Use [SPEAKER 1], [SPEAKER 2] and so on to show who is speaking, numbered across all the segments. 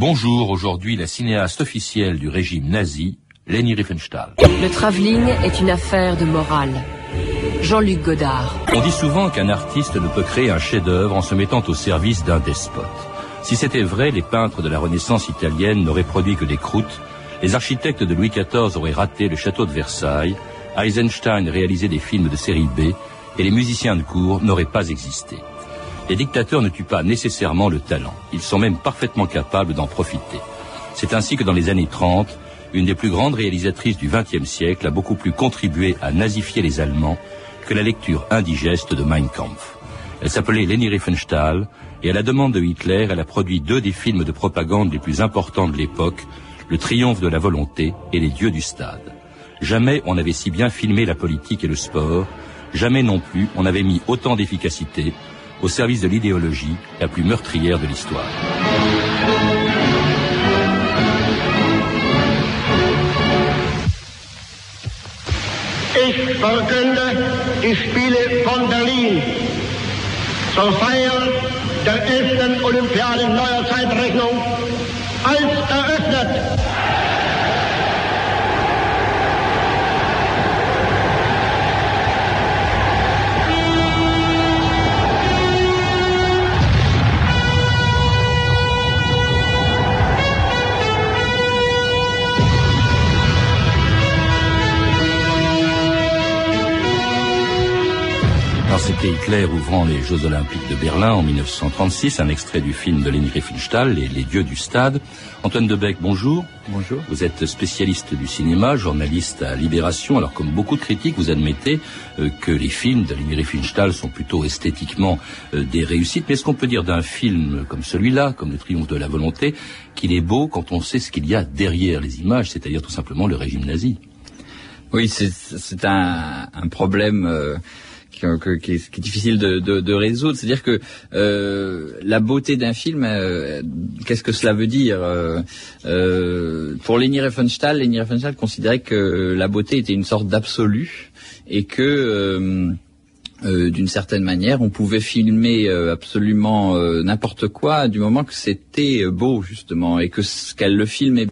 [SPEAKER 1] Bonjour, aujourd'hui la cinéaste officielle du régime nazi, Leni Riefenstahl.
[SPEAKER 2] Le travelling est une affaire de morale. Jean-Luc Godard.
[SPEAKER 1] On dit souvent qu'un artiste ne peut créer un chef-d'œuvre en se mettant au service d'un despote. Si c'était vrai, les peintres de la Renaissance italienne n'auraient produit que des croûtes, les architectes de Louis XIV auraient raté le château de Versailles, Eisenstein réalisait des films de série B, et les musiciens de cour n'auraient pas existé. Les dictateurs ne tuent pas nécessairement le talent, ils sont même parfaitement capables d'en profiter. C'est ainsi que dans les années 30, une des plus grandes réalisatrices du XXe siècle a beaucoup plus contribué à nazifier les Allemands que la lecture indigeste de Mein Kampf. Elle s'appelait Leni Riefenstahl, et à la demande de Hitler, elle a produit deux des films de propagande les plus importants de l'époque, Le triomphe de la volonté et Les dieux du stade. Jamais on n'avait si bien filmé la politique et le sport, jamais non plus on n'avait mis autant d'efficacité au service de l'idéologie la plus meurtrière de l'histoire.
[SPEAKER 3] Ich verkünde die Spiele von Berlin zur Feier der 11. Olympiade neuer Zeitrechnung als eröffnet.
[SPEAKER 1] C'était Hitler ouvrant les Jeux Olympiques de Berlin en 1936, un extrait du film de Leni Riefenstahl, les, les, dieux du stade. Antoine Debec, bonjour.
[SPEAKER 4] Bonjour.
[SPEAKER 1] Vous êtes spécialiste du cinéma, journaliste à Libération. Alors, comme beaucoup de critiques, vous admettez euh, que les films de Leni Riefenstahl sont plutôt esthétiquement euh, des réussites. Mais est-ce qu'on peut dire d'un film comme celui-là, comme Le Triomphe de la volonté, qu'il est beau quand on sait ce qu'il y a derrière les images, c'est-à-dire tout simplement le régime nazi?
[SPEAKER 4] Oui, c'est un, un, problème. Euh qui, qui, est, difficile de, résoudre. C'est-à-dire que euh, la beauté d'un film, euh, qu'est-ce que cela veut dire euh, euh Pour Leni Riefenstahl, Leni Riefenstahl considérait que la beauté était une sorte d'absolu et que euh, euh, d'une certaine manière, on pouvait filmer absolument n'importe quoi du moment que c'était beau justement et que ce qu'elle le filmait.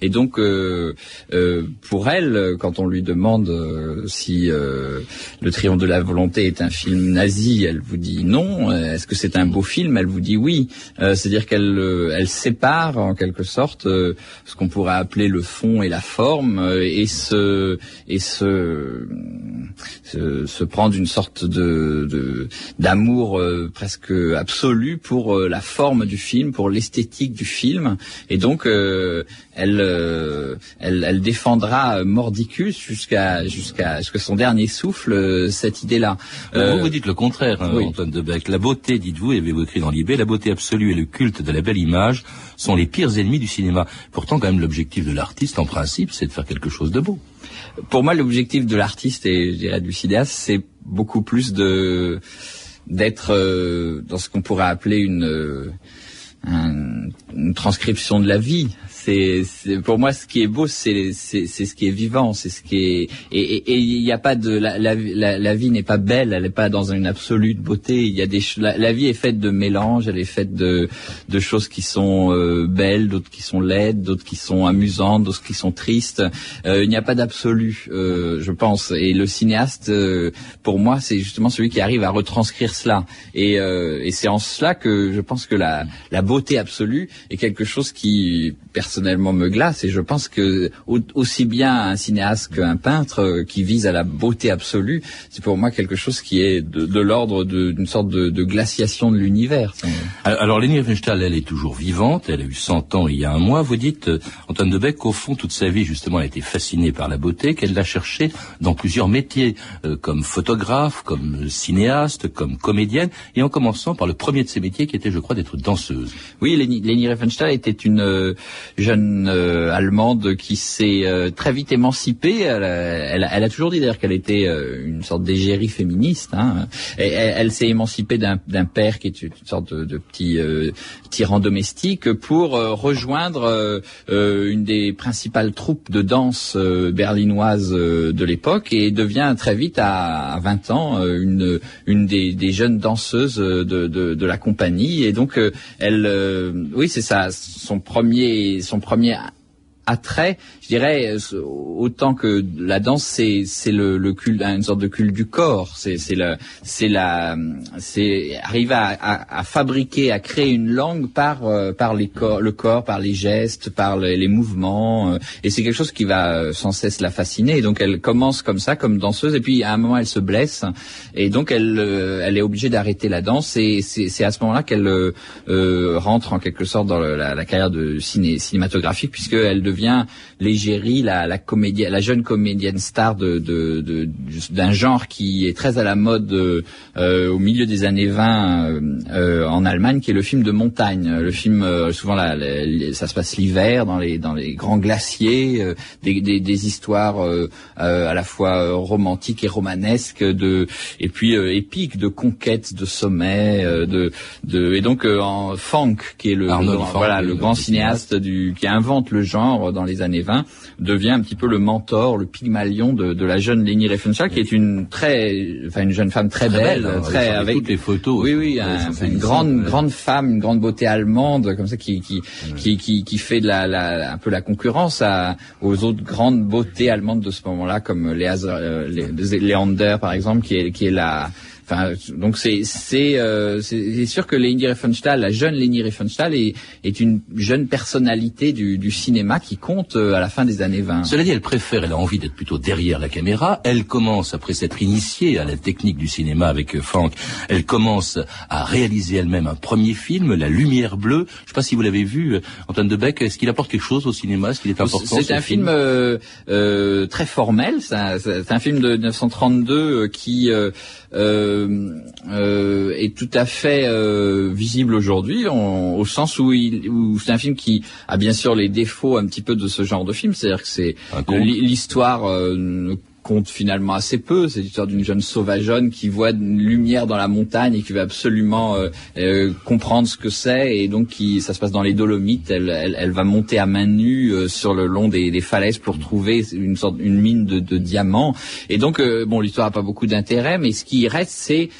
[SPEAKER 4] Et donc, euh, euh, pour elle, quand on lui demande euh, si Le Triomphe de la volonté est un film nazi, elle vous dit non. Est-ce que c'est un beau film? Elle vous dit oui. C'est-à-dire qu'elle elle sépare en quelque sorte ce qu'on pourrait appeler le fond et la forme, et se et se se, se prendre une sorte de d'amour presque absolu pour la forme du film, pour l'esthétique du film. Et donc elle, euh, elle, elle, défendra mordicus jusqu'à jusqu'à jusqu'à son dernier souffle euh, cette idée-là.
[SPEAKER 1] Euh, vous vous dites le contraire, hein, Antoine Debec. La beauté, dites-vous, et avez-vous écrit dans l'IB, la beauté absolue et le culte de la belle image sont les pires ennemis du cinéma. Pourtant, quand même, l'objectif de l'artiste, en principe, c'est de faire quelque chose de beau.
[SPEAKER 4] Pour moi, l'objectif de l'artiste et je dirais du cinéaste, c'est beaucoup plus de d'être dans ce qu'on pourrait appeler une, une transcription de la vie c'est pour moi ce qui est beau, c'est c'est ce qui est vivant, c'est ce qui est et il n'y a pas de la, la, la, vie n'est pas belle, elle n'est pas dans une absolue beauté. Il y a des la, vie est faite de mélanges, elle est faite de de choses qui sont euh, belles, d'autres qui sont laides, d'autres qui sont amusantes, d'autres qui sont tristes. Euh, il n'y a pas d'absolu, euh, je pense. Et le cinéaste, pour moi, c'est justement celui qui arrive à retranscrire cela. Et, et c'est en cela que je pense que la la beauté absolue est quelque chose qui personnellement me glace et je pense que aussi bien un cinéaste qu'un peintre euh, qui vise à la beauté absolue, c'est pour moi quelque chose qui est de, l'ordre d'une sorte de, glaciation de l'univers.
[SPEAKER 1] Alors Leni Riefenstahl, elle est toujours vivante, elle a eu 100 ans il y a un mois. Vous dites, euh, Antoine Debec, qu'au fond, toute sa vie, justement, elle a été fascinée par la beauté, qu'elle l'a cherchée dans plusieurs métiers, euh, comme photographe, comme cinéaste, comme comédienne, et en commençant par le premier de ses métiers qui était, je crois, d'être danseuse.
[SPEAKER 4] Oui, Leni, Riefenstahl était une jeune allemande qui s'est très vite émancipée. Elle, elle, a toujours dit d'ailleurs qu'elle était une sorte d'égérie féministe. Hein. elle, s'est émancipée d'un père qui est une sorte de, de petit tyran domestique pour rejoindre une des principales troupes de danse berlinoise de l'époque et devient très vite à, 20 ans une, une des, des jeunes danseuses de, de, de la compagnie et donc euh, elle, euh, oui c'est ça, son premier, son premier attrait, dirais euh, autant que la danse c'est c'est le, le culte une sorte de culte du corps, c'est c'est la c'est la c'est arriver à, à, à, fabriquer à créer une langue par euh, par les corps le corps par les gestes par les, les mouvements euh, et c'est quelque chose qui va sans cesse la fasciner. Et donc elle commence comme ça comme danseuse et puis à un moment elle se blesse et donc elle elle est obligée d'arrêter la danse et c'est à ce moment-là qu'elle rentre en quelque sorte dans la, carrière de ciné, cinématographique puisque elle devient la, la comédienne, la jeune comédienne star de, de, d'un genre qui est très à la mode euh, au milieu des années 20 euh, euh, en Allemagne, qui est le film de montagne. Le film, souvent, ça se passe l'hiver dans les dans les grands glaciers, des, des, des, histoires à la fois romantiques et romanesques, de et puis épiques de conquêtes, de sommets, de, de et donc en Funk, qui est le, voilà le grand cinéaste du qui invente le genre dans les années 20, devient un petit peu le mentor, le pygmalion de, de la jeune Leni Riefenstahl, qui est une très, enfin une jeune femme très, belle,
[SPEAKER 1] hein,
[SPEAKER 4] très
[SPEAKER 1] avec toutes les photos.
[SPEAKER 4] Oui, oui, une grande, grande femme, une grande beauté allemande, comme ça, qui, qui, qui, qui, qui, fait de la, la, un peu la concurrence à, aux autres grandes beautés allemandes de ce moment-là, comme Léa, euh, Leander, par exemple, qui est, qui est la donc c'est c'est euh, c'est sûr que Leni Riefenstahl, la jeune Leni Riefenstahl, est, est une jeune personnalité du, du cinéma qui compte euh, à la fin des années 20.
[SPEAKER 1] Cela dit, elle préfère, elle a envie d'être plutôt derrière la caméra. Elle commence après s'être initiée à la technique du cinéma avec euh, Franck. Elle commence à réaliser elle-même un premier film, La Lumière bleue. Je ne sais pas si vous l'avez vu, Antoine Debec. Est-ce qu'il apporte quelque chose au cinéma? Est-ce qu'il est important
[SPEAKER 4] C'est un film, euh, euh, très formel. C'est un, film de 1932 qui euh, euh, est tout à fait euh, visible aujourd'hui, au sens où, où c'est un film qui a bien sûr les défauts un petit peu de ce genre de film, c'est-à-dire que c'est l'histoire compte finalement assez peu. C'est l'histoire d'une jeune sauvageonne qui voit une lumière dans la montagne et qui veut absolument euh, euh, comprendre ce que c'est. Et donc, qui, ça se passe dans les Dolomites. Elle, va monter à main nue euh, sur le long des, falaises pour trouver une sorte, une mine de, diamants. Et donc, bon, l'histoire n'a pas beaucoup d'intérêt, mais ce qui reste, c'est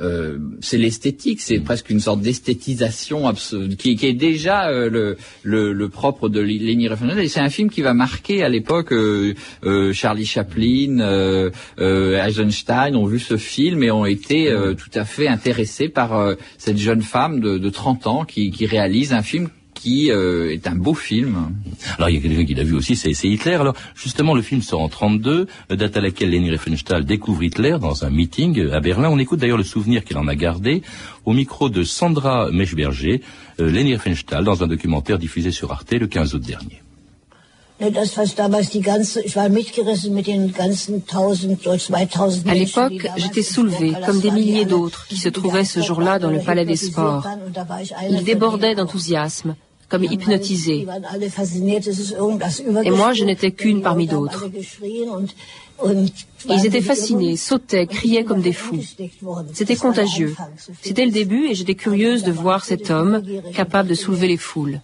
[SPEAKER 4] euh, c'est l'esthétique, c'est mm. presque une sorte d'esthétisation qui, qui, est déjà euh, le, le, le, propre de Leni Riefenstahl. Et c'est un film qui va marquer à l'époque euh, euh Charlie Chaplin, euh, Eisenstein ont vu ce film et ont été mm. tout à fait intéressés par cette jeune femme de, de 30 ans qui, qui réalise un film qui euh, est un beau film.
[SPEAKER 1] Alors il y a quelqu'un qui l'a vu aussi, c'est Hitler. Alors justement, le film sort en 32, date à laquelle Leni Riefenstahl découvre Hitler dans un meeting à Berlin. On écoute d'ailleurs le souvenir qu'il en a gardé au micro de Sandra Mechberger, euh, Leni Riefenstahl, dans un documentaire diffusé sur Arte le 15 août dernier.
[SPEAKER 2] À l'époque, j'étais soulevée, comme des milliers d'autres qui se trouvaient ce jour-là dans le palais des sports. Ils débordaient d'enthousiasme comme hypnotisés. Et moi, je n'étais qu'une parmi d'autres. Ils étaient fascinés, sautaient, criaient comme des fous. C'était contagieux. C'était le début et j'étais curieuse de voir cet homme capable de soulever les foules.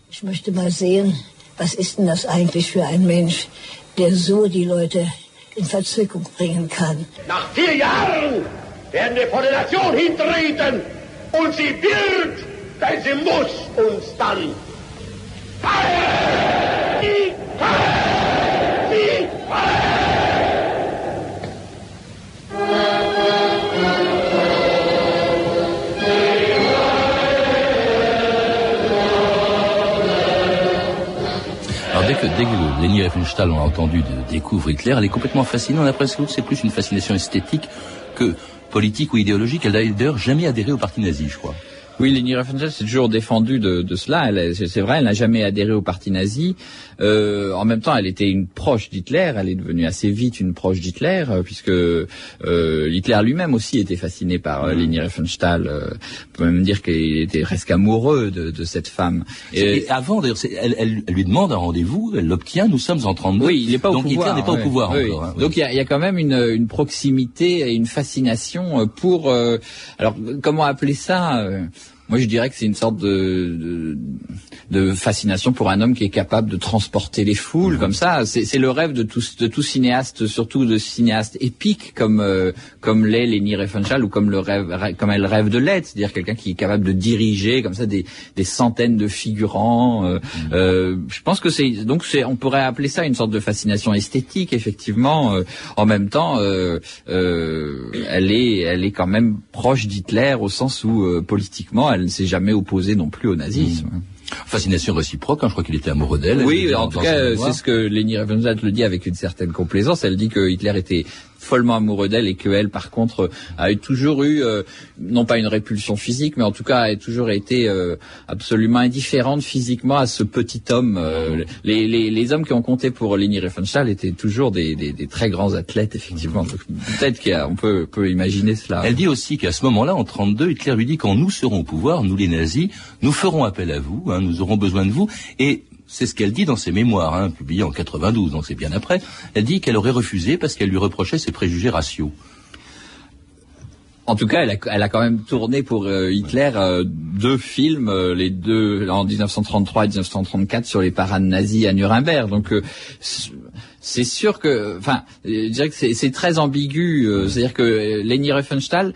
[SPEAKER 3] Nach vier Jahren werden wir der Nation hintreten und sie wird, denn sie muss uns dann feiern!
[SPEAKER 1] dès que, dès Leni Riefenstahl, on a entendu, de, découvre Hitler, elle est complètement fascinante. On a presque que c'est plus une fascination esthétique que politique ou idéologique. Elle n'a d'ailleurs jamais adhéré au parti nazi, je crois.
[SPEAKER 4] Oui, Leni Riefenstahl s'est toujours défendue de, de cela. C'est vrai, elle n'a jamais adhéré au parti nazi. Euh, en même temps, elle était une proche d'Hitler. Elle est devenue assez vite une proche d'Hitler, euh, puisque euh, Hitler lui-même aussi était fasciné par euh, Leni Riefenstahl. Euh, on peut même dire qu'il était presque amoureux de, de cette femme.
[SPEAKER 1] Et, et avant, d'ailleurs, elle, elle, lui demande un rendez-vous. Elle l'obtient. Nous sommes en 32.
[SPEAKER 4] Oui, il n'est pas
[SPEAKER 1] donc
[SPEAKER 4] au pouvoir.
[SPEAKER 1] Hitler n'est pas au pouvoir encore.
[SPEAKER 4] Hein, donc il y a, y a, quand même une, une, proximité et une fascination pour. alors comment appeler ça moi, je dirais que c'est une sorte de, de, de, fascination pour un homme qui est capable de transporter les foules comme ça. C'est le rêve de tout, de tout cinéaste, surtout de cinéaste épique comme euh, comme l'est Leni Riefenstahl ou comme le rêve, comme elle rêve de l'être, c'est-à-dire quelqu'un qui est capable de diriger comme ça des, des centaines de figurants. Euh, mmh. euh, je pense que c'est donc c'est on pourrait appeler ça une sorte de fascination esthétique, effectivement. Euh, en même temps, euh, elle est elle est quand même proche d'Hitler au sens où politiquement elle ne s'est jamais opposée non plus au nazisme.
[SPEAKER 1] Mmh. Fascination réciproque, hein, je crois qu'il était amoureux d'elle.
[SPEAKER 4] Oui, en tout cas, c'est ce que Leni Riefenstahl le dit avec une certaine complaisance. Elle dit que Hitler était follement amoureux d'elle et qu'elle, par contre, a toujours eu, euh, non pas une répulsion physique, mais en tout cas a toujours été euh, absolument indifférente physiquement à ce petit homme. Euh, les, les, les, hommes qui ont compté pour Leni Riefenstahl étaient toujours des, des, des très grands athlètes, effectivement. Peut-être qu'on peut, peut imaginer cela.
[SPEAKER 1] Elle dit aussi qu'à ce moment-là, en 32, Hitler lui dit quand nous serons au pouvoir, nous les nazis, nous ferons appel à vous, hein, nous aurons besoin de vous, et c'est ce qu'elle dit dans ses mémoires, hein, publiées en 92, donc c'est bien après. Elle dit qu'elle aurait refusé parce qu'elle lui reprochait ses préjugés raciaux.
[SPEAKER 4] En tout cas, elle a, quand même tourné pour euh, Hitler euh, deux films, euh, les deux en 1933 et 1934 sur les parades nazis à Nuremberg. Donc c'est sûr que, enfin, je c'est très ambigu. C'est-à-dire que Leni Riefenstahl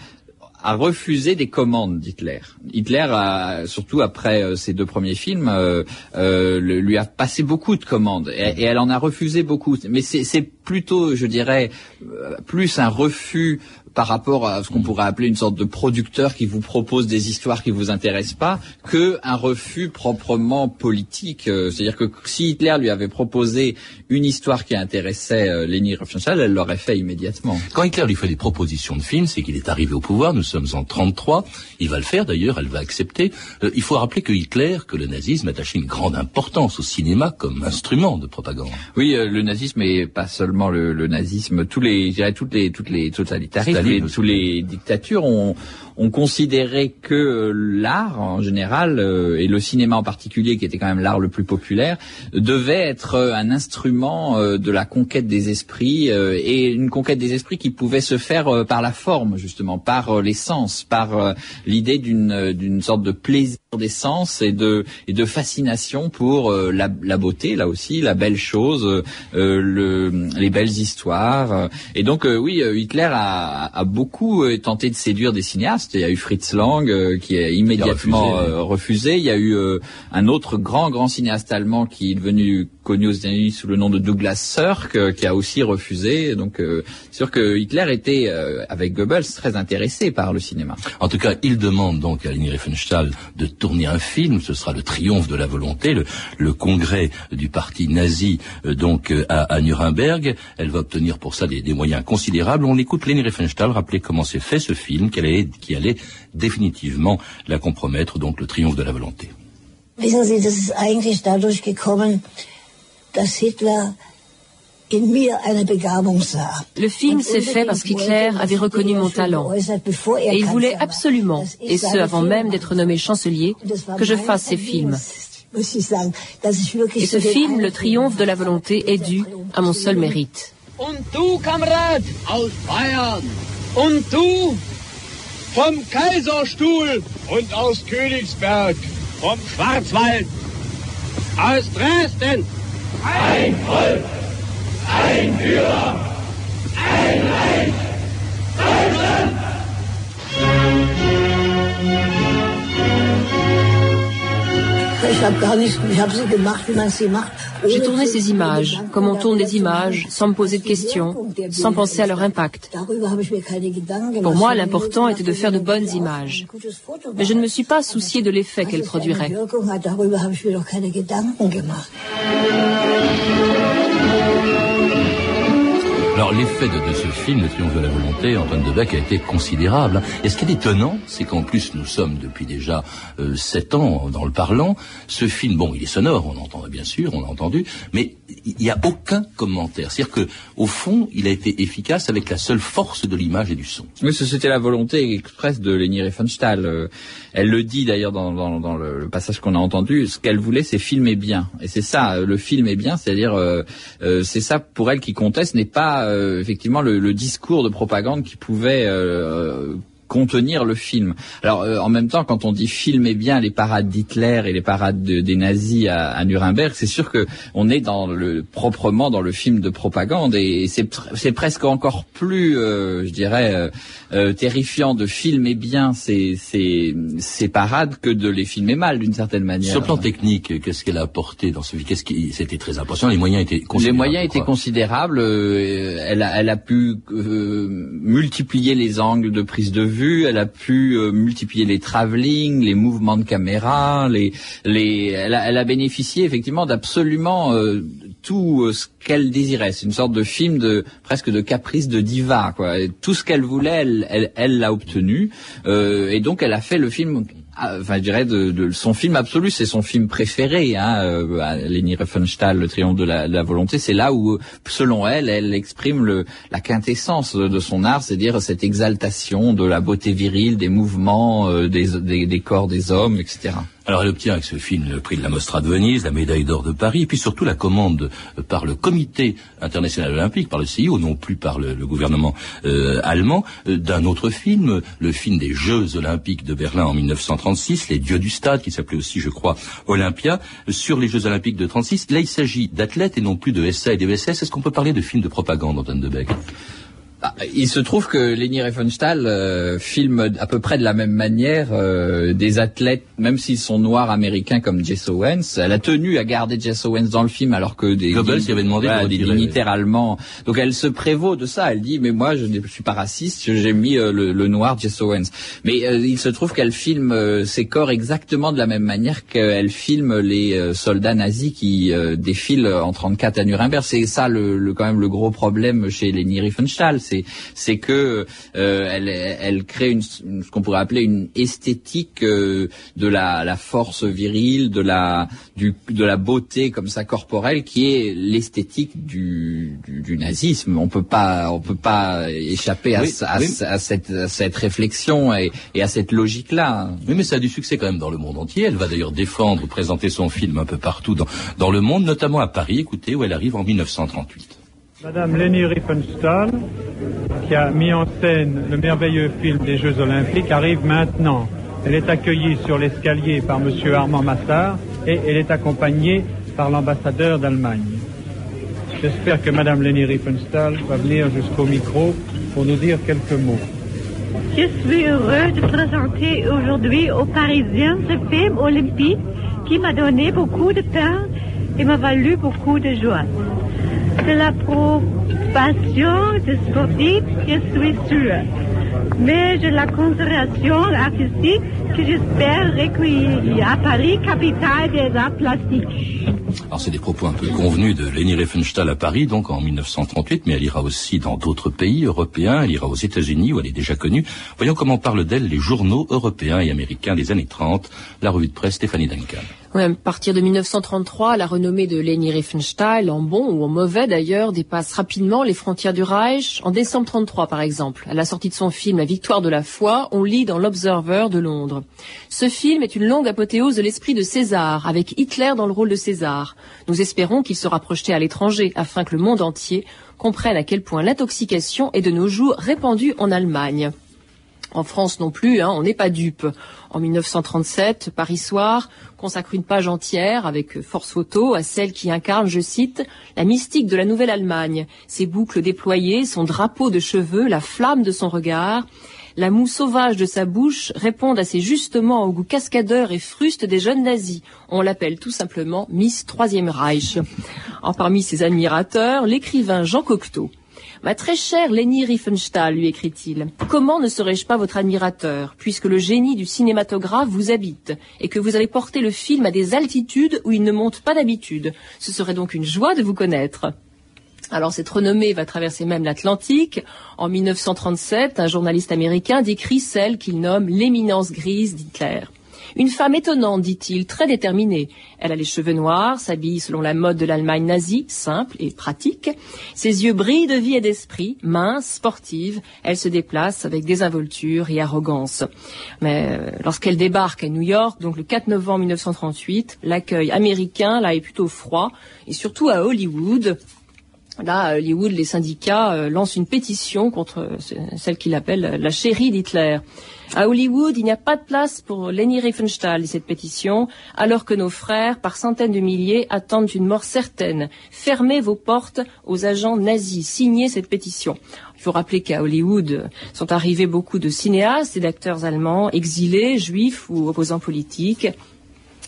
[SPEAKER 4] a refusé des commandes d'Hitler. Hitler, a, surtout après euh, ses deux premiers films, euh, euh, lui a passé beaucoup de commandes et, et elle en a refusé beaucoup. Mais c'est plutôt, je dirais, plus un refus par rapport à ce qu'on pourrait appeler une sorte de producteur qui vous propose des histoires qui vous intéressent pas, que un refus proprement politique. Euh, c'est-à-dire que si Hitler lui avait proposé une histoire qui intéressait euh, Leni Riefenstahl, elle l'aurait fait immédiatement.
[SPEAKER 1] Quand Hitler lui fait des propositions de films, c'est qu'il est arrivé au pouvoir. Nous sommes en 33. Il va le faire d'ailleurs. Elle va accepter. Euh, il faut rappeler que Hitler, que le nazisme attaché une grande importance au cinéma comme instrument de propagande.
[SPEAKER 4] Oui, le nazisme et pas seulement le, le nazisme, tous les, toutes les, toutes les totalitarismes les, tous les dictatures ont, ont considéré que l'art en général euh, et le cinéma en particulier, qui était quand même l'art le plus populaire, devait être un instrument euh, de la conquête des esprits euh, et une conquête des esprits qui pouvait se faire par la forme justement, par les sens, par l'idée d'une d'une sorte de plaisir des sens et de et de fascination pour la, la, beauté là aussi, la belle chose, le, les belles histoires. Et donc oui, Hitler a, a beaucoup tenté de séduire des cinéastes. Il y a eu Fritz Lang euh, qui a immédiatement euh, refusé, Il y a eu euh, un autre grand grand cinéaste allemand qui est devenu connu aux États-Unis sous le nom de Douglas Sirk, qui a aussi refusé. Donc, c'est sûr que Hitler était, avec Goebbels, très intéressé par le cinéma.
[SPEAKER 1] En tout cas, il demande donc à Leni Riefenstahl de tourner un film. Ce sera le triomphe de la volonté, le, le congrès du parti nazi, donc à, à, Nuremberg. Elle va obtenir pour ça des, des moyens considérables. On écoute Leni Riefenstahl rappeler comment s'est fait ce film, qu'elle est, qui allait définitivement la compromettre, donc le triomphe de la volonté.
[SPEAKER 2] Wissen Sie, das ist eigentlich dadurch gekommen, dass Hitler le film s'est fait parce qu'Hitler avait reconnu mon talent. et il voulait absolument, et ce avant même d'être nommé chancelier, que je fasse ces films. Et ce film, Le triomphe de la volonté, est dû à mon seul mérite.
[SPEAKER 3] Ein Volk, ein Führer.
[SPEAKER 2] J'ai tourné ces images, comme on tourne des images, sans me poser de questions, sans penser à leur impact. Pour moi, l'important était de faire de bonnes images. Mais je ne me suis pas soucié de l'effet qu'elles produiraient.
[SPEAKER 1] L'effet de, ce film, Le Triomphe de la volonté, Antoine Debec a été considérable. Et ce qui est étonnant, c'est qu'en plus nous sommes depuis déjà euh, sept ans dans le parlant. Ce film, bon, il est sonore, on l'entend bien sûr, on l'a entendu, mais il n'y a aucun commentaire. C'est-à-dire que au fond, il a été efficace avec la seule force de l'image et du son.
[SPEAKER 4] Oui, c'était la volonté expresse de Leni Riefenstahl. Euh, elle le dit d'ailleurs dans, le, passage qu'on a entendu. Ce qu'elle voulait, c'est filmer bien. Et c'est ça, le film est bien, c'est-à-dire euh, c'est ça pour elle qui comptait. Ce n'est pas effectivement le, discours de propagande qui pouvait contenir le film. Alors euh, en même temps, quand on dit filmer bien les parades d'Hitler et les parades des nazis à, à Nuremberg, c'est sûr que on est dans le proprement dans le film de propagande et, c'est presque encore plus, euh, je dirais, euh, euh, terrifiant de filmer bien ces, ces, ces parades que de les filmer mal d'une certaine manière.
[SPEAKER 1] Sur le plan technique, qu'est-ce qu'elle a apporté dans ce film? Qu'est-ce qui c'était très impressionnant Les moyens étaient considérables.
[SPEAKER 4] Les moyens étaient considérables. elle a, elle a pu multiplier les angles de prise de vue elle a pu euh, multiplier les travelling, les mouvements de caméra, les, les, elle, a, bénéficié effectivement d'absolument euh, tout euh, ce qu'elle désirait. C'est une sorte de film de presque de caprice de diva, quoi. tout ce qu'elle voulait, elle, l'a obtenu, et donc elle a fait le film enfin je dirais de, de, son film absolu, c'est son film préféré, hein, euh, Leni Riefenstahl, Le Triomphe de la, volonté. C'est là où, selon elle, elle exprime la quintessence de son art, c'est-à-dire cette exaltation de la beauté virile, des mouvements, euh, des corps des hommes, etc.
[SPEAKER 1] Alors elle obtient avec ce film le prix de la Mostra de Venise, la médaille d'or de Paris, et puis surtout la commande par le Comité international olympique, par le CIO, non plus par le, gouvernement euh, allemand, euh, d'un autre film, le film des Jeux olympiques de Berlin en 1936, Les Dieux du Stade, qui s'appelait aussi, je crois, Olympia, sur les Jeux olympiques de 36. Là, il s'agit d'athlètes et non plus de SA et d'ESS. Est-ce qu'on peut parler de film de propagande, Antoine Debec?
[SPEAKER 4] Ah, il se trouve que Leni Riefenstahl euh, filme à peu près de la même manière euh, des athlètes, même s'ils sont noirs américains comme Jess Owens. Elle a tenu à garder Jess Owens dans le film alors que des,
[SPEAKER 1] Goebbels avait demandé
[SPEAKER 4] des dignitaires allemands. Donc elle se prévaut de ça. Elle dit mais moi je ne suis pas raciste, j'ai mis euh, le, le, noir Jess Owens. Mais il se trouve qu'elle filme ses corps exactement de la même manière qu'elle filme les soldats nazis qui défilent en 34 à Nuremberg. C'est ça le, le, quand même le gros problème chez Leni Riefenstahl c'est que euh, elle, elle crée une, ce qu'on pourrait appeler une esthétique euh, de la, la, force virile, de la du, de la beauté comme ça corporelle, qui est l'esthétique du, du, du, nazisme. On peut pas on peut pas échapper à, à, à, cette, à cette réflexion et, et à cette logique là.
[SPEAKER 1] Oui, mais ça a du succès quand même dans le monde entier. Elle va d'ailleurs défendre, présenter son film un peu partout dans, dans le monde, notamment à Paris. Écoutez, où elle arrive en 1938.
[SPEAKER 5] Madame Leni Riefenstahl, qui a mis en scène le merveilleux film des Jeux Olympiques, arrive maintenant. Elle est accueillie sur l'escalier par Monsieur Armand Massard et elle est accompagnée par l'ambassadeur d'Allemagne. J'espère que Madame Leni Riefenstahl va venir jusqu'au micro pour nous dire quelques mots.
[SPEAKER 6] Je suis heureux de présenter aujourd'hui aux Parisiens ce film olympique qui m'a donné beaucoup de pain et m'a valu beaucoup de joie de la de sportif, je suis sûre. Mais la artistique que j'espère recueillir à Paris, capitale des arts plastiques.
[SPEAKER 1] Alors c'est des propos un peu convenus de Leni Riefenstahl à Paris, donc en 1938, mais elle ira aussi dans d'autres pays européens, elle ira aux États-Unis où elle est déjà connue. Voyons comment parlent d'elle les journaux européens et américains des années 30, la revue de presse Stéphanie Duncan.
[SPEAKER 2] À partir de 1933, la renommée de Leni Riefenstahl, en bon ou en mauvais d'ailleurs, dépasse rapidement les frontières du Reich. En décembre 33, par exemple, à la sortie de son film La victoire de la foi, on lit dans l'Observer de Londres. Ce film est une longue apothéose de l'esprit de César, avec Hitler dans le rôle de César. Nous espérons qu'il sera projeté à l'étranger, afin que le monde entier comprenne à quel point l'intoxication est de nos jours répandue en Allemagne. En France non plus, hein, on n'est pas dupe. En 1937, Paris Soir consacre une page entière, avec force photo, à celle qui incarne, je cite, la mystique de la Nouvelle-Allemagne, ses boucles déployées, son drapeau de cheveux, la flamme de son regard, la moue sauvage de sa bouche répondent assez justement au goût cascadeur et fruste des jeunes nazis. On l'appelle tout simplement Miss Troisième Reich. En parmi ses admirateurs, l'écrivain Jean Cocteau. Ma très chère Leni Riefenstahl, lui écrit-il, comment ne serais-je pas votre admirateur, puisque le génie du cinématographe vous habite, et que vous avez porté le film à des altitudes où il ne monte pas d'habitude. Ce serait donc une joie de vous connaître. Alors cette renommée va traverser même l'Atlantique. En 1937, un journaliste américain décrit celle qu'il nomme l'éminence grise d'Hitler. Une femme étonnante, dit-il, très déterminée. Elle a les cheveux noirs, s'habille selon la mode de l'Allemagne nazie, simple et pratique. Ses yeux brillent de vie et d'esprit, mince, sportive. Elle se déplace avec désinvolture et arrogance. Mais euh, lorsqu'elle débarque à New York, donc le 4 novembre 1938, l'accueil américain là est plutôt froid, et surtout à Hollywood, Là, à Hollywood, les syndicats euh, lancent une pétition contre euh, celle qu'il appelle la chérie d'Hitler. À Hollywood, il n'y a pas de place pour Leni Riefenstahl, dit cette pétition, alors que nos frères, par centaines de milliers, attendent une mort certaine. Fermez vos portes aux agents nazis. Signez cette pétition. Il faut rappeler qu'à Hollywood sont arrivés beaucoup de cinéastes et d'acteurs allemands, exilés, juifs ou opposants politiques.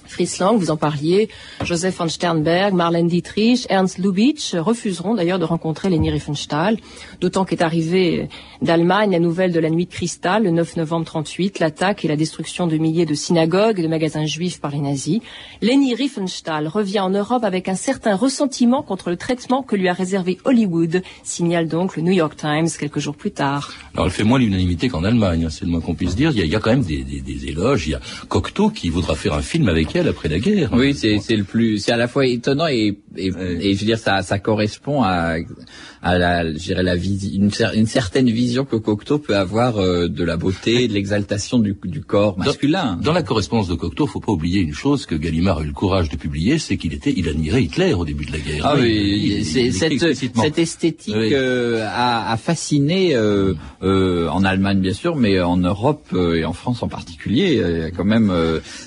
[SPEAKER 2] Friesland, vous en parliez, Joseph von Sternberg, Marlène Dietrich, Ernst Lubitsch refuseront d'ailleurs de rencontrer Leni Riefenstahl, d'autant qu'est arrivée d'Allemagne la nouvelle de la nuit de cristal, le 9 novembre 38, l'attaque et la destruction de milliers de synagogues et de magasins juifs par les nazis. Leni Riefenstahl revient en Europe avec un certain ressentiment contre le traitement que lui a réservé Hollywood, signale donc le New York Times quelques jours plus tard.
[SPEAKER 1] Alors elle fait moins l'unanimité qu'en Allemagne, hein, c'est le moins qu'on puisse dire. Il y, a, quand même des, éloges. Il y a Cocteau qui voudra faire un film avec elle après la guerre.
[SPEAKER 4] Oui, c'est c'est le plus, c'est à la fois étonnant et et, et je veux dire ça ça correspond à à la, je dirais la une, une, certaine vision que Cocteau peut avoir euh, de la beauté, de l'exaltation du, du, corps masculin.
[SPEAKER 1] Dans, la correspondance de Cocteau, faut pas oublier une chose que Gallimard a eu le courage de publier, c'est qu'il était, il admirait Hitler au début de la guerre.
[SPEAKER 4] Ah oui, cette, cette, esthétique euh, a, a, fasciné euh, euh, en Allemagne bien sûr, mais en Europe et en France en particulier, quand même,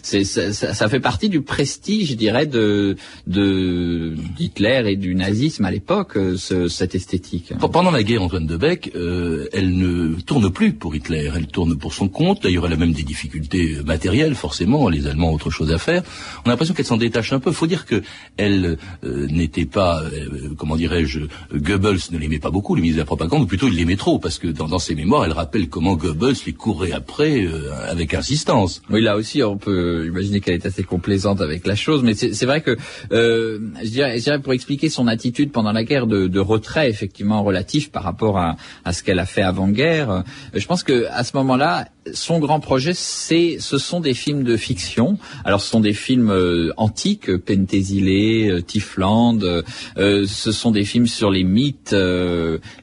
[SPEAKER 4] c'est ça, ça, fait partie du prestige, je dirais, de de d'Hitler et du nazisme à l'époque, ce, cette esthétique esthétique.
[SPEAKER 1] Pendant la guerre, Antoine de Beck, euh, elle ne tourne plus pour Hitler, elle tourne pour son compte. D'ailleurs, elle a même des difficultés matérielles, forcément. Les Allemands ont autre chose à faire. On a l'impression qu'elle s'en détache un peu. Il faut dire que elle euh, n'était pas, euh, comment dirais-je, Goebbels ne l'aimait pas beaucoup, le ministre de la propagande, ou plutôt il l'aimait trop, parce que dans, ses mémoires, elle rappelle comment Goebbels les courait après avec insistance.
[SPEAKER 4] Oui, là aussi, on peut imaginer qu'elle est assez complaisante avec la chose, mais c'est vrai que, je dirais, je, dirais, pour expliquer son attitude pendant la guerre de, de retrait, effectivement relatif par rapport à, à ce qu'elle a fait avant-guerre. Euh, je pense que à ce moment-là, son grand projet, c'est, ce sont des films de fiction. Alors, ce sont des films euh, antiques, Pentésilée, euh. Euh, ce sont des films sur les mythes,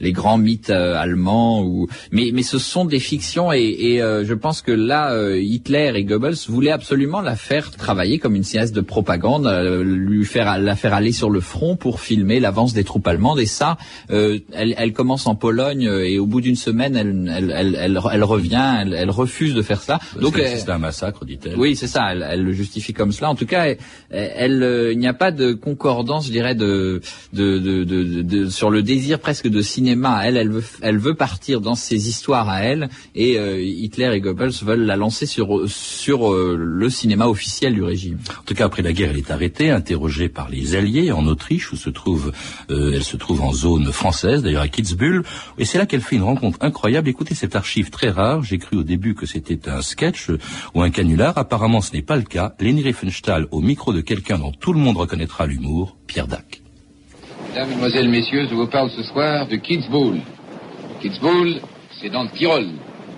[SPEAKER 4] les grands mythes allemands. Ou... Mais, mais ce sont des fictions et, je pense que là, Hitler et Goebbels voulaient absolument la faire travailler comme une cinéaste de propagande, lui faire la faire aller sur le front pour filmer l'avance des troupes allemandes. Et ça, elle, elle, commence en Pologne et au bout d'une semaine, elle, elle, elle, elle revient. elle refuse de faire ça.
[SPEAKER 1] Donc c'est un massacre, dit-elle.
[SPEAKER 4] Oui, c'est ça. Elle, le justifie comme cela. En tout cas, elle, euh, il n'y a pas de concordance, je dirais, de, de, de, de, sur le désir presque de cinéma. Elle, elle veut, elle veut partir dans ses histoires à elle, et euh, Hitler et Goebbels veulent la lancer sur sur euh, le cinéma officiel du régime.
[SPEAKER 1] En tout cas, après la guerre, elle est arrêtée, interrogée par les Alliés en Autriche, où se trouve, elle se trouve en zone française, d'ailleurs à Kitzbühel, et c'est là qu'elle fait une rencontre incroyable. Écoutez cette archive très rare. J'ai cru au début que c'était un sketch ou un canular. Apparemment, ce n'est pas le cas. Leni Riefenstahl au micro de quelqu'un dont tout le monde reconnaîtra l'humour, Pierre Dac.
[SPEAKER 7] Mesdames, Mesdemoiselles, Messieurs, je vous parle ce soir de Kitzbühel. Kitzbühel, c'est dans le Tyrol.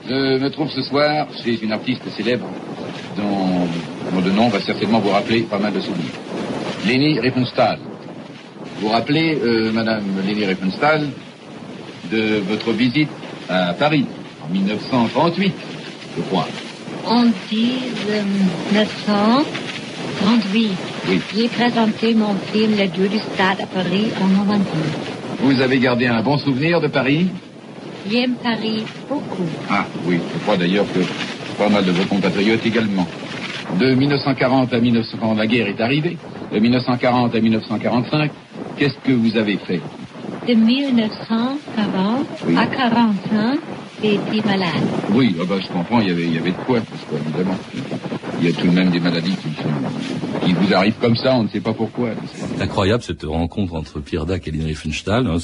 [SPEAKER 7] Je me trouve ce soir chez une artiste célèbre dont, le nom va certainement vous rappeler pas mal de souvenirs. Leni Riefenstahl. Vous rappelez, euh, Madame Leni Riefenstahl, de votre visite à Paris en 1938 je crois.
[SPEAKER 6] On dit 1938. Oui. J'ai présenté mon film Le Dieu du Stade à Paris en 92.
[SPEAKER 7] Vous avez gardé un bon souvenir de Paris?
[SPEAKER 6] J'aime Paris beaucoup.
[SPEAKER 7] Ah oui, je crois d'ailleurs que pas mal de vos compatriotes également. De 1940 à 1940, la guerre est arrivée. De 1940 à 1945, qu'est-ce que vous avez fait?
[SPEAKER 6] De 1940 à 1945, malade.
[SPEAKER 7] Oui, ah bah, je comprends, il y, avait, il y avait de quoi, parce évidemment. Il y a tout de même des maladies qui, qui vous arrivent comme ça, on ne sait pas pourquoi.
[SPEAKER 1] C'est incroyable cette rencontre entre Pierre Dac et Lynn Riefenstahl. Hein.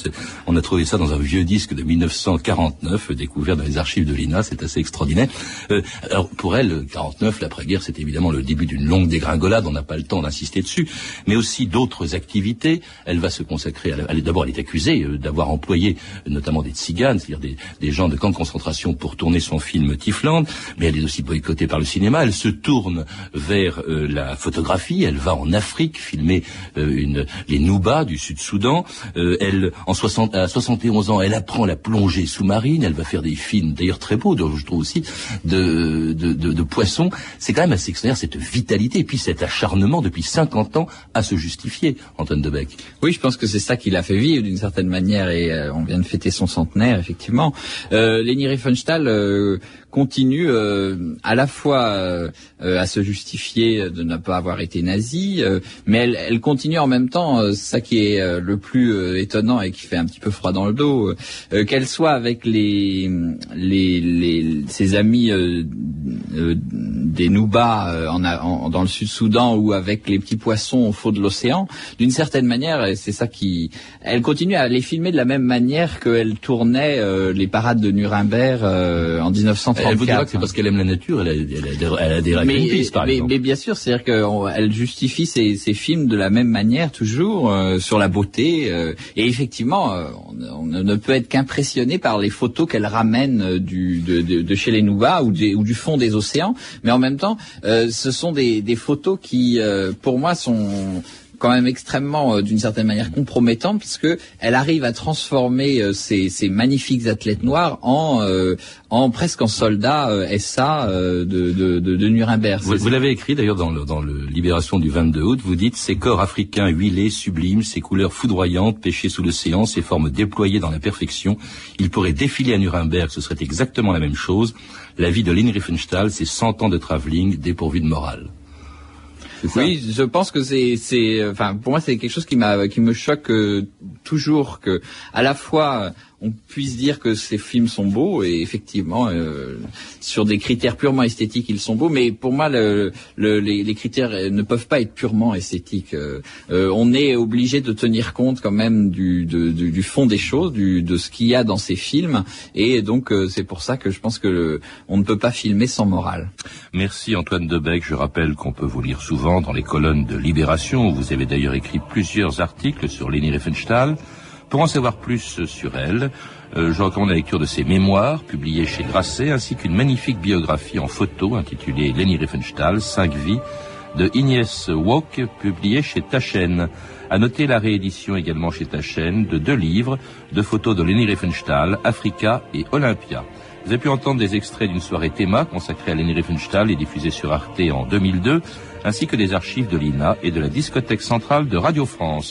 [SPEAKER 1] on a trouvé ça dans un vieux disque de 1949, découvert dans les archives de l'INA. C'est assez extraordinaire. Euh, alors pour elle, 49, l'après-guerre, c'est évidemment le début d'une longue dégringolade. On n'a pas le temps d'insister dessus, mais aussi d'autres activités. Elle va se consacrer. À D'abord, elle est accusée euh, d'avoir employé notamment des tziganes, c'est-à-dire des, gens de camps de concentration pour tourner son film Tifland. Mais elle est aussi boycottée par le cinéma. Elle se tourne vers euh, la photographie. Elle va en Afrique filmer une, les Noubas du Sud-Soudan. elle, en 60, à 71 ans, elle apprend la plongée sous-marine. Elle va faire des films, d'ailleurs très beaux, je trouve aussi, de, de, de, de poissons. C'est quand même assez extraordinaire cette vitalité et puis cet acharnement depuis 50 ans à se justifier, Antoine Debec.
[SPEAKER 4] Oui, je pense que c'est ça qui l'a fait vivre d'une certaine manière et euh, on vient de fêter son centenaire, effectivement. Euh, Leni Riefenstahl euh, continue euh, à la fois euh, à se justifier de ne pas avoir été nazie, mais elle, elle, continue en même temps, ça qui est le plus étonnant et qui fait un petit peu froid dans le dos, qu'elle soit avec les, les, les ses amis des Noubas en, en, dans le Sud-Soudan ou avec les petits poissons au fond de l'océan, d'une certaine manière, c'est ça qui, elle continue à les filmer de la même manière qu'elle tournait les parades de Nuremberg en 1930.
[SPEAKER 1] Elle vous dira que c'est parce qu'elle aime la nature, elle a, elle a, des, mais, par
[SPEAKER 4] mais,
[SPEAKER 1] exemple.
[SPEAKER 4] Mais bien sûr, c'est-à-dire qu'elle justifie ses, ses, films de la même manière toujours euh, sur la beauté. Euh, et effectivement, euh, on, ne peut être qu'impressionné par les photos qu'elle ramène du, de, de, de, chez les Nouba ou, ou, du fond des océans. Mais en même temps, ce sont des, des photos qui, pour moi, sont quand même extrêmement, euh, d'une certaine manière, compromettante, puisque elle arrive à transformer euh, ces, ces, magnifiques athlètes noirs en, euh, en presque en soldats SA de, de, de, de, Nuremberg.
[SPEAKER 1] Vous, vous l'avez écrit d'ailleurs dans le, dans le Libération du 22 août. Vous dites ces corps africains huilés, sublimes, ces couleurs foudroyantes, pêchées sous l'océan, ces formes déployées dans la perfection. Ils pourraient défiler à Nuremberg, ce serait exactement la même chose. La vie de Lynn Riefenstahl, c'est 100 ans de travelling dépourvu de morale.
[SPEAKER 4] Oui, je pense que c'est, c'est, enfin, pour moi, c'est quelque chose qui m'a, qui me choque euh, toujours que, à la fois, on puisse dire que ces films sont beaux et effectivement euh, sur des critères purement esthétiques ils sont beaux mais pour moi le, le, les, critères ne peuvent pas être purement esthétiques. Euh, euh on est obligé de tenir compte quand même du, du, du fond des choses du, de ce qu'il y a dans ces films et donc euh, c'est pour ça que je pense que le, on ne peut pas filmer sans morale.
[SPEAKER 1] Merci Antoine Debec je rappelle qu'on peut vous lire souvent dans les colonnes de Libération vous avez d'ailleurs écrit plusieurs articles sur Leni Riefenstahl pour en savoir plus sur elle, euh, je recommande la lecture de ses mémoires, publiées chez Grasset, ainsi qu'une magnifique biographie en photo intitulée Leni Riefenstahl, Cinq vies, de Ignace Wok, publiée chez Taschen. À noter la réédition également chez Taschen de deux livres de photos de Leni Riefenstahl, Africa et Olympia. Vous avez pu entendre des extraits d'une soirée théma consacrée à Leni Riefenstahl et diffusée sur Arte en 2002, ainsi que des archives de l'INA et de la discothèque centrale de Radio France.